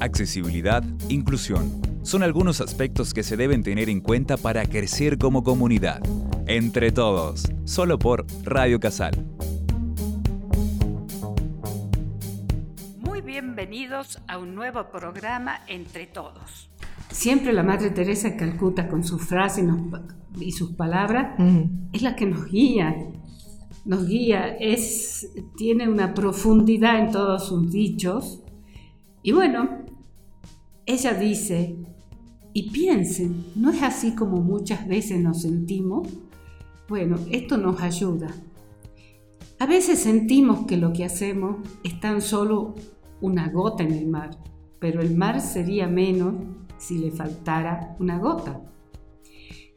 accesibilidad, inclusión. Son algunos aspectos que se deben tener en cuenta para crecer como comunidad. Entre todos, solo por Radio Casal. Muy bienvenidos a un nuevo programa Entre Todos. Siempre la Madre Teresa de Calcuta con sus frases y sus palabras es la que nos guía, nos guía, es, tiene una profundidad en todos sus dichos. Y bueno, ella dice, y piensen, ¿no es así como muchas veces nos sentimos? Bueno, esto nos ayuda. A veces sentimos que lo que hacemos es tan solo una gota en el mar, pero el mar sería menos si le faltara una gota.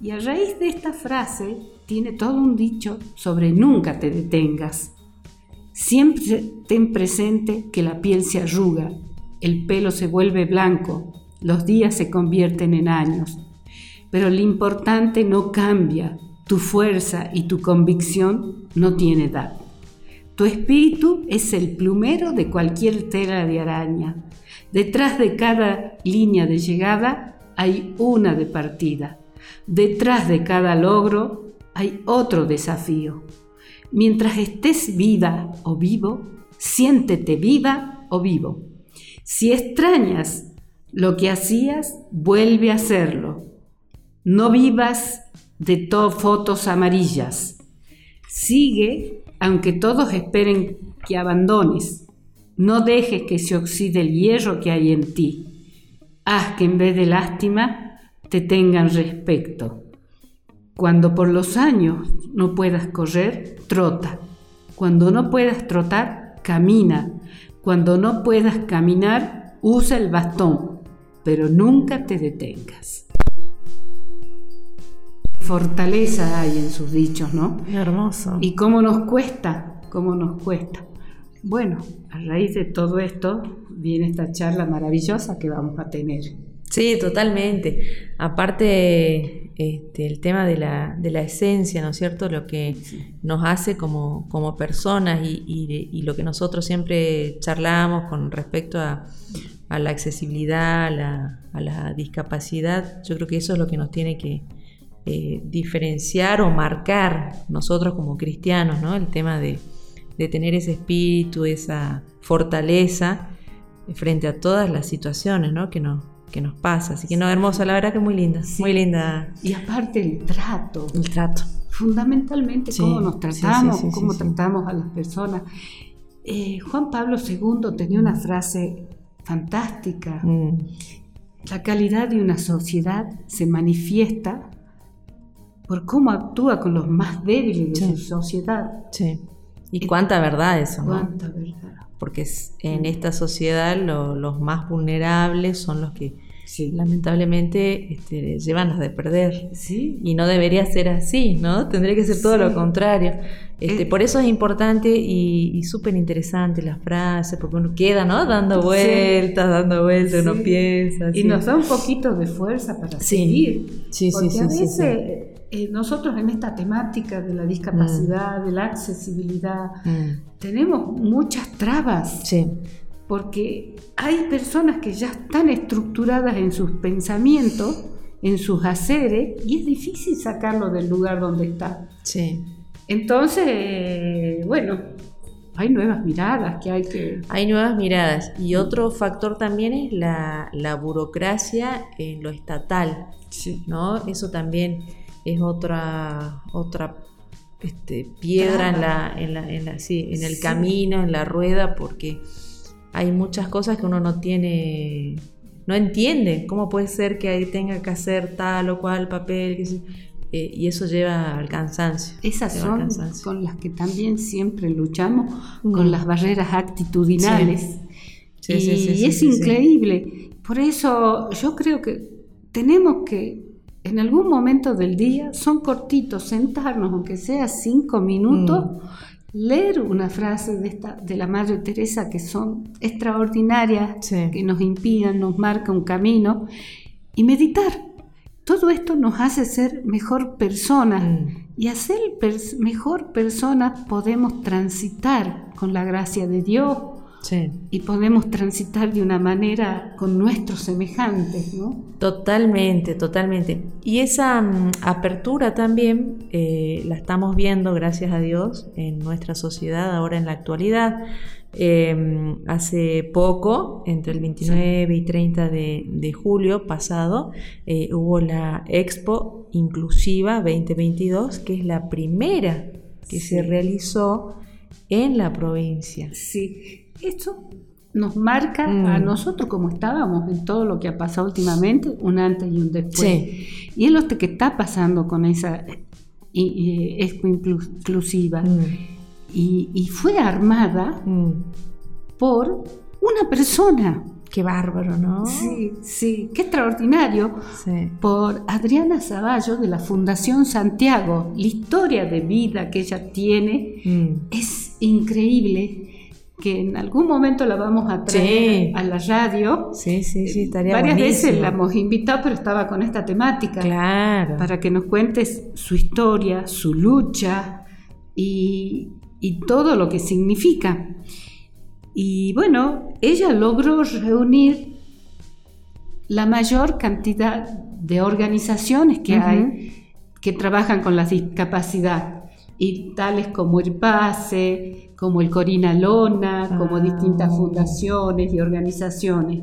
Y a raíz de esta frase tiene todo un dicho sobre nunca te detengas. Siempre ten presente que la piel se arruga, el pelo se vuelve blanco, los días se convierten en años. Pero lo importante no cambia, tu fuerza y tu convicción no tiene edad. Tu espíritu es el plumero de cualquier tela de araña. Detrás de cada línea de llegada hay una de partida. Detrás de cada logro hay otro desafío. Mientras estés viva o vivo, siéntete viva o vivo. Si extrañas lo que hacías, vuelve a hacerlo. No vivas de fotos amarillas. Sigue aunque todos esperen que abandones. No dejes que se oxide el hierro que hay en ti. Haz que en vez de lástima te tengan respeto. Cuando por los años no puedas correr, trota. Cuando no puedas trotar, camina. Cuando no puedas caminar, usa el bastón, pero nunca te detengas. Fortaleza hay en sus dichos, ¿no? Hermoso. ¿Y cómo nos cuesta? ¿Cómo nos cuesta? Bueno, a raíz de todo esto viene esta charla maravillosa que vamos a tener. Sí, totalmente. Aparte, este, el tema de la, de la esencia, ¿no es cierto? Lo que nos hace como, como personas y, y, lo que nosotros siempre charlamos con respecto a, a la accesibilidad, a la, a la, discapacidad, yo creo que eso es lo que nos tiene que eh, diferenciar o marcar nosotros como cristianos, ¿no? El tema de, de tener ese espíritu, esa fortaleza frente a todas las situaciones ¿no? que, nos, que nos pasa. Así que no, hermosa, la verdad que muy linda, muy linda. Y aparte el trato. El trato. Fundamentalmente cómo nos tratamos, cómo tratamos a las personas. Eh, Juan Pablo II tenía una frase fantástica. Mm. La calidad de una sociedad se manifiesta por cómo actúa con los más débiles de su sociedad. Sí. Y cuánta verdad eso, ¿no? Cuánta verdad porque en esta sociedad los más vulnerables son los que lamentablemente este, llevan las de perder. Y no debería ser así, ¿no? Tendría que ser todo lo contrario. Este, eh. por eso es importante y, súper interesante las frases, porque uno queda, ¿no? Dando vueltas, dando vueltas, uno piensa. Y nos da un poquito de fuerza para seguir. Sí, porque a veces eh, nosotros en esta temática de la discapacidad, mm. de la accesibilidad, mm. tenemos muchas trabas. Sí. Porque hay personas que ya están estructuradas en sus pensamientos, en sus haceres, y es difícil sacarlo del lugar donde está. Sí. Entonces, bueno, hay nuevas miradas que hay que... Hay nuevas miradas. Y otro factor también es la, la burocracia en lo estatal. Sí. ¿no? Eso también es otra, otra este, piedra en, la, en, la, en, la, sí, en el camino, en la rueda, porque hay muchas cosas que uno no tiene, no entiende. ¿Cómo puede ser que tenga que hacer tal o cual papel? Eh, y eso lleva al cansancio. Esas son con las que también siempre luchamos, con las barreras actitudinales. y es increíble. Por eso yo creo que tenemos que en algún momento del día, son cortitos, sentarnos, aunque sea cinco minutos, mm. leer una frase de, esta, de la Madre Teresa que son extraordinarias, que nos inspiran, nos marca un camino, y meditar. Todo esto nos hace ser mejor personas mm. y a ser mejor personas podemos transitar con la gracia de Dios, y podemos transitar de una manera con nuestros semejantes, ¿no? Totalmente, totalmente. Y esa mm, apertura también eh, la estamos viendo, gracias a Dios, en nuestra sociedad ahora en la actualidad. Em, hace poco, entre el 29 y 30 de, julio pasado, eh, hubo la Expo Inclusiva 2022, que es la primera que se realizó en la provincia. Sí, esto nos marca a mm. nosotros como estábamos en todo lo que ha pasado últimamente, un antes y un después. Y es lo que está pasando con esa Expo Inclusiva. Mm y, fue armada mm. por una persona. Qué bárbaro, ¿no? Sí, sí, qué extraordinario. Por Adriana Zavallo de la Fundación Santiago. La historia de vida que ella tiene mm. es increíble que en algún momento la vamos a traer a la radio. Sí, sí, sí, estaría Varias veces la hemos invitado, pero estaba con esta temática. Claro. Para que nos cuentes su historia, su lucha y, y todo lo que significa. Y bueno, ella logró reunir la mayor cantidad de organizaciones que hay que trabajan con la discapacidad, y tales como el PASE, como el Corina Lona, como ah. distintas fundaciones y organizaciones.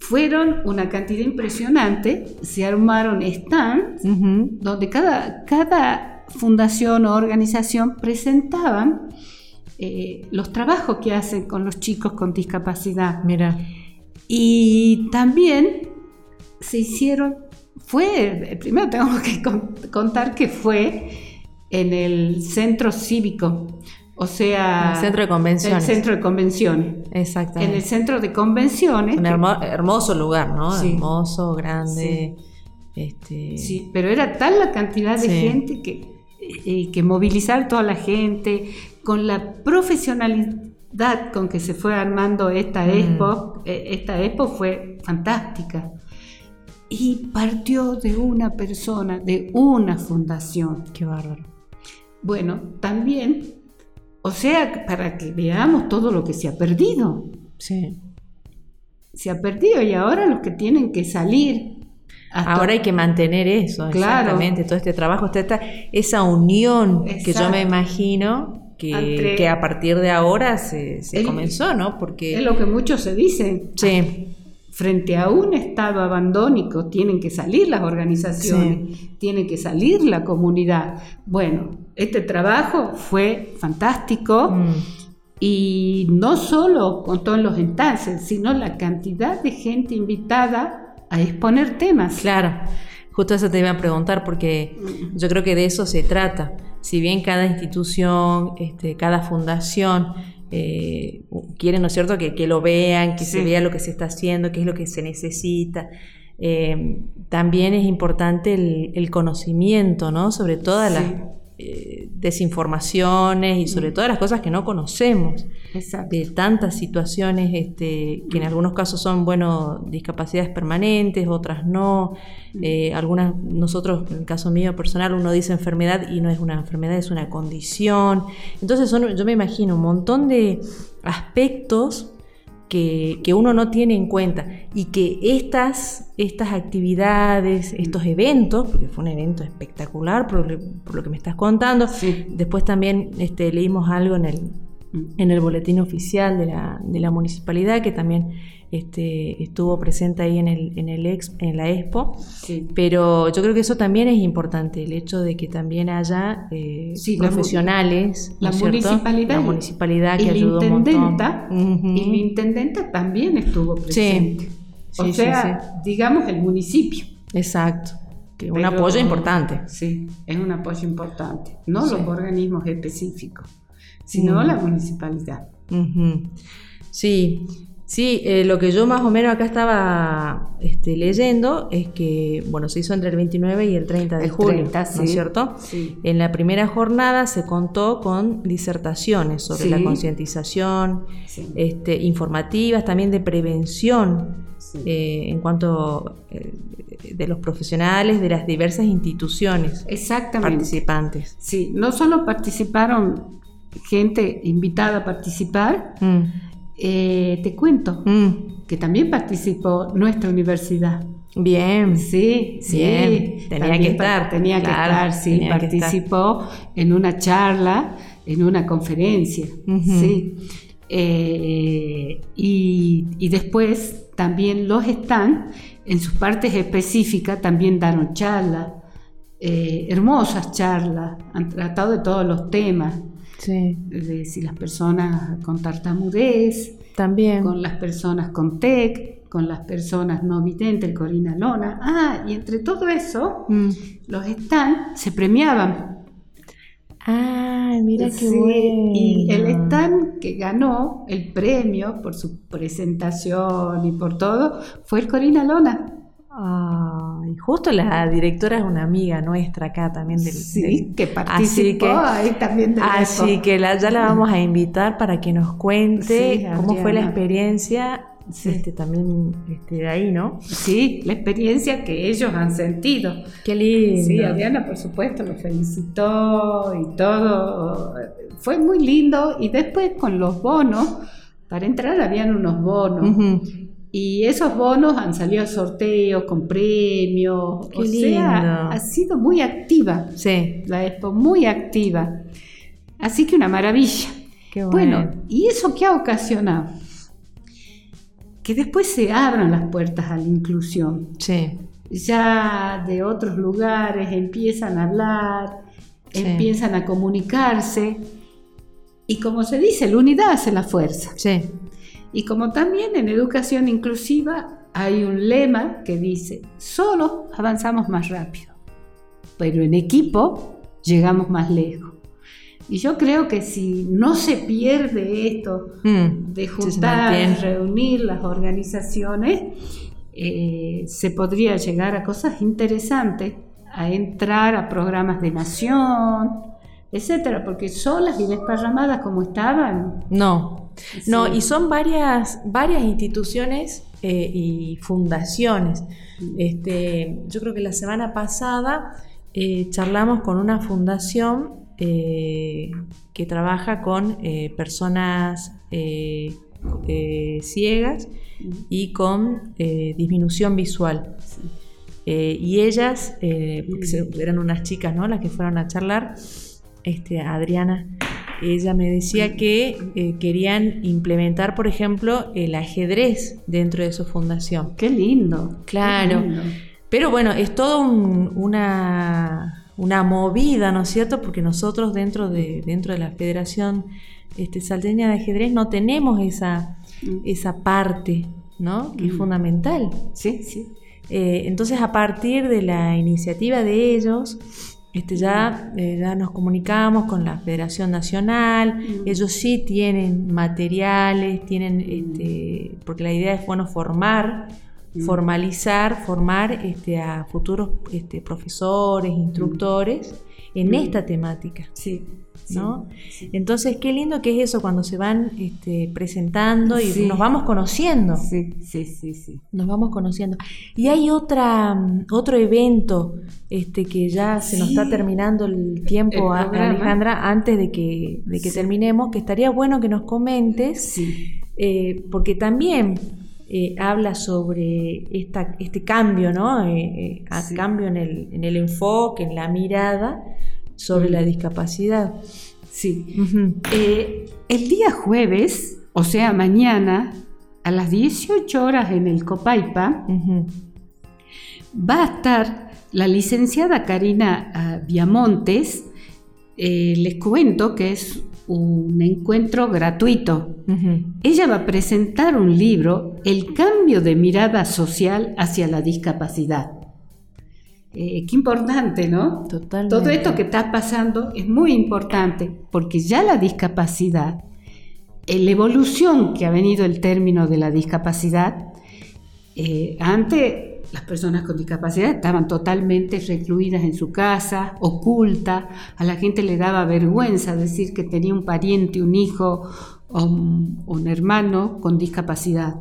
Fueron una cantidad impresionante, se armaron stands donde cada, cada fundación o organización presentaban eh, los trabajos que hacen con los chicos con discapacidad. Mira. Y también se hicieron, fue, primero tengo que contar que fue en el centro cívico, o sea... El centro de convenciones. El centro de convenciones. Exactamente. En el centro de convenciones. Un hermoso lugar, ¿no? Hermoso, grande. Este... Sí, pero era tal la cantidad de gente que eh, que movilizar toda la gente, con la profesionalidad con que se fue armando esta mm. expo, eh, esta expo fue fantástica. Y partió de una persona, de una fundación. Qué bárbaro. Bueno, también, o sea, para que veamos todo lo que se ha perdido. Sí. Se ha perdido y ahora los que tienen que salir Ahora hay que mantener eso, exactamente, todo este trabajo, esta, esa unión que yo me imagino que, que, a partir de ahora se, comenzó, ¿no? Porque es lo que muchos se dicen. Sí. Frente a un estado abandónico tienen que salir las organizaciones, tiene que salir la comunidad. Bueno, este trabajo fue fantástico. Mm. Y no solo con todos los entances, sino la cantidad de gente invitada a exponer temas. Claro, justo eso te iba a preguntar porque yo creo que de eso se trata. Si bien cada institución, este, cada fundación eh, quiere, ¿no es cierto?, que, que lo vean, que se vea lo que se está haciendo, qué es lo que se necesita. Eh, también es importante el, conocimiento, ¿no? Sobre todas las eh, desinformaciones y sobre mm. todas las cosas que no conocemos. De tantas situaciones este, que en mm. algunos casos son, bueno, discapacidades permanentes, otras no. Mm. Eh, algunas, nosotros, en el caso mío personal, uno dice enfermedad y no es una enfermedad, es una condición. Entonces son, yo me imagino un montón de aspectos que, uno no tiene en cuenta y que estas, estas actividades, estos eventos, porque fue un evento espectacular por, lo que me estás contando, después también este, leímos algo en el. En el boletín oficial de la, de la municipalidad que también este, estuvo presente ahí en, el, en, el en la expo, pero yo creo que eso también es importante, el hecho de que también haya eh, profesionales, la, municipalidad, la municipalidad que ayudó un montón. Y la intendenta también estuvo presente. o sea, digamos el municipio. Exacto. Que un apoyo importante. Sí, es un apoyo importante. No los organismos específicos, sino la municipalidad. Sí, Sí, eh, lo que yo más o menos acá estaba este, leyendo es que, bueno, se hizo entre el 29 y el 30 de julio, ¿no es cierto? Sí. En la primera jornada se contó con disertaciones sobre la concientización, este, informativas, también de prevención eh, en cuanto eh, de los profesionales de las diversas instituciones participantes. Sí, no solo participaron gente invitada a participar, mm Eh, te cuento Mm, que también participó nuestra universidad. Bien. Sí, sí. Bien. Tenía También que estar, Tenía claro, que estar, sí. estar. Participó en una charla, en una conferencia. Sí. Eh, y, y después también los están, en sus partes específicas, también daron charlas, eh, hermosas charlas, han tratado de todos los temas, Sí. de si las personas con tartamudez, También. con las personas con TEC, con las personas no videntes, el Corina Lona. Ah, y entre todo eso, Mm. los stand se premiaban. Ay, mira qué Sí, bueno. Y el stand que ganó el premio por su presentación y por todo fue el Corina Lona. Ay, justo la directora es una amiga nuestra acá también del. Sí, del- que así participó que, ahí también del así que la- ya la vamos a invitar para que nos cuente Sí, cómo fue la experiencia Sí. este, también este, de ahí, ¿no? Sí, la experiencia que ellos han sentido. Qué lindo. Sí, Adriana, por supuesto, lo felicitó y todo. Fue muy lindo. Y después con los bonos, para entrar habían unos bonos. Y esos bonos han salido a sorteos con premios. Qué o sea, ha sido muy activa Sí, la expo, muy activa. Así que una maravilla. qué bueno. Bueno, ¿y eso qué ha ocasionado? Que después se abran las puertas a la inclusión Sí, ya de otros lugares empiezan a hablar, Sí. empiezan a comunicarse. Y como se dice, la unidad hace la fuerza. sí. Y como también en educación inclusiva hay un lema que dice, solo avanzamos más rápido, pero en equipo llegamos más lejos. Y yo creo que si no se pierde esto Mm, de juntar, reunir las organizaciones, eh, se podría llegar a cosas interesantes, a entrar a programas de nación, etcétera, porque solas y desparramadas como estaban. No, no, y son varias, varias instituciones eh, y fundaciones. Este, yo creo que la semana pasada eh, charlamos con una fundación eh, que trabaja con personas ciegas y con disminución visual. Y ellas, eran unas chicas, ¿no? Las que fueron a charlar, este, Adriana, ella me decía que eh, querían implementar, por ejemplo, el ajedrez dentro de su fundación. Qué lindo. Claro. qué lindo. Pero bueno, es todo un- una, una movida, ¿no es cierto? Porque nosotros dentro de, dentro de la Federación este, Salteña de Ajedrez no tenemos esa, esa parte, ¿no? Que es Mm. fundamental. Sí, sí. Eh, entonces, a partir de la iniciativa de ellos, este, ya, eh, ya nos comunicamos con la Federación Nacional. Mm. Ellos sí tienen materiales, tienen, este, porque la idea es bueno formar, Mm. formalizar, formar este, a futuros este, profesores, instructores en esta temática. Sí. ¿No? sí. Entonces, qué lindo que es eso cuando se van este, presentando y Sí. nos vamos conociendo Sí, sí, sí, sí. nos vamos conociendo. Y hay otra, otro evento este, que ya se nos está terminando el tiempo, El. Alejandra, antes de que, de que terminemos, que estaría bueno que nos comentes, Sí. eh, porque también eh, habla sobre esta, este cambio, ¿no? Eh, eh, Sí. cambio en el, en el enfoque, en la mirada sobre la discapacidad. Sí. Eh, el día jueves, o sea, mañana, a las 18 horas en el Copaipa, va a estar la licenciada Karina ah, Viamontes. Eh, les cuento que es un encuentro gratuito. Ella va a presentar un libro, El cambio de mirada social hacia la discapacidad. Eh, qué importante, ¿no? Totalmente. Todo esto que está pasando es muy importante porque ya la discapacidad, eh, la evolución que ha venido el término de la discapacidad, eh, antes las personas con discapacidad estaban totalmente recluidas en su casa, ocultas, a la gente le daba vergüenza decir que tenía un pariente, un hijo o un, un hermano con discapacidad.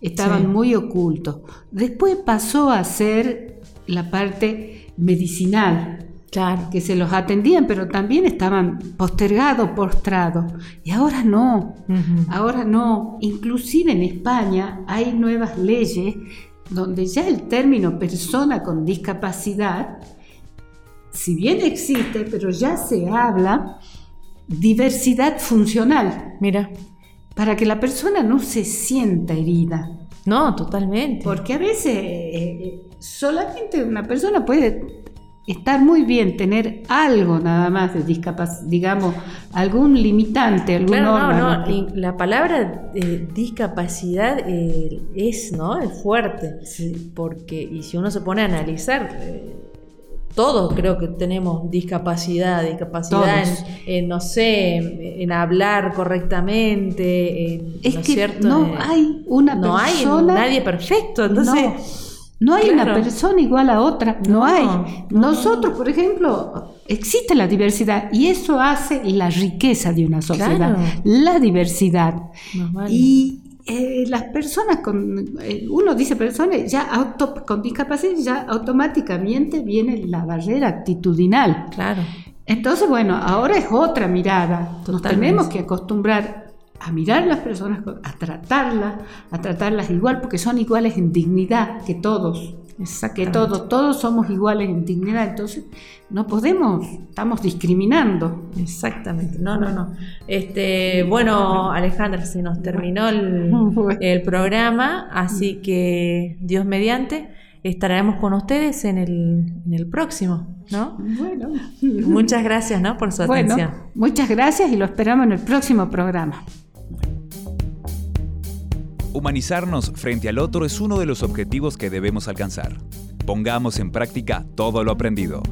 Estaban Sí. muy ocultos. Después pasó a ser la parte medicinal, Claro. Que se los atendían, pero también estaban postergados, postrados. Y ahora no, ahora no. Inclusive en España hay nuevas leyes donde ya el término persona con discapacidad, si bien existe, pero ya se habla diversidad funcional. Mira. Para que la persona no se sienta herida. No, totalmente. Porque a veces eh, eh, solamente una persona puede estar muy bien tener algo nada más de discapacidad, digamos, algún limitante, algún claro, No, no, la palabra eh, discapacidad es, ¿no? Es fuerte, porque, y si uno se pone a analizar, todos creo que tenemos discapacidad, discapacidad en, no sé, en, hablar correctamente, en, es que no hay una no hay nadie perfecto, entonces... No. hay una persona igual a otra, no, hay. Nosotros, por ejemplo, existe la diversidad y eso hace la riqueza de una sociedad, la diversidad. Y eh, las personas con, eh, uno dice personas ya auto, con discapacidad, ya automáticamente viene la barrera actitudinal. Claro. Entonces, bueno, ahora es otra mirada. Nos tenemos que acostumbrar a mirar a las personas, a tratarlas, a tratarlas igual, porque son iguales en dignidad que todos que todos, todos somos iguales en dignidad, entonces no podemos, estamos discriminando. Exactamente, no, no, no. Este, bueno, Alejandra, se nos terminó el, el programa, así que Dios mediante, estaremos con ustedes en el, en el próximo, ¿no? Bueno. Muchas gracias, ¿no? Por su atención. muchas gracias y lo esperamos en el próximo programa. Humanizarnos frente al otro es uno de los objetivos que debemos alcanzar. Pongamos en práctica todo lo aprendido.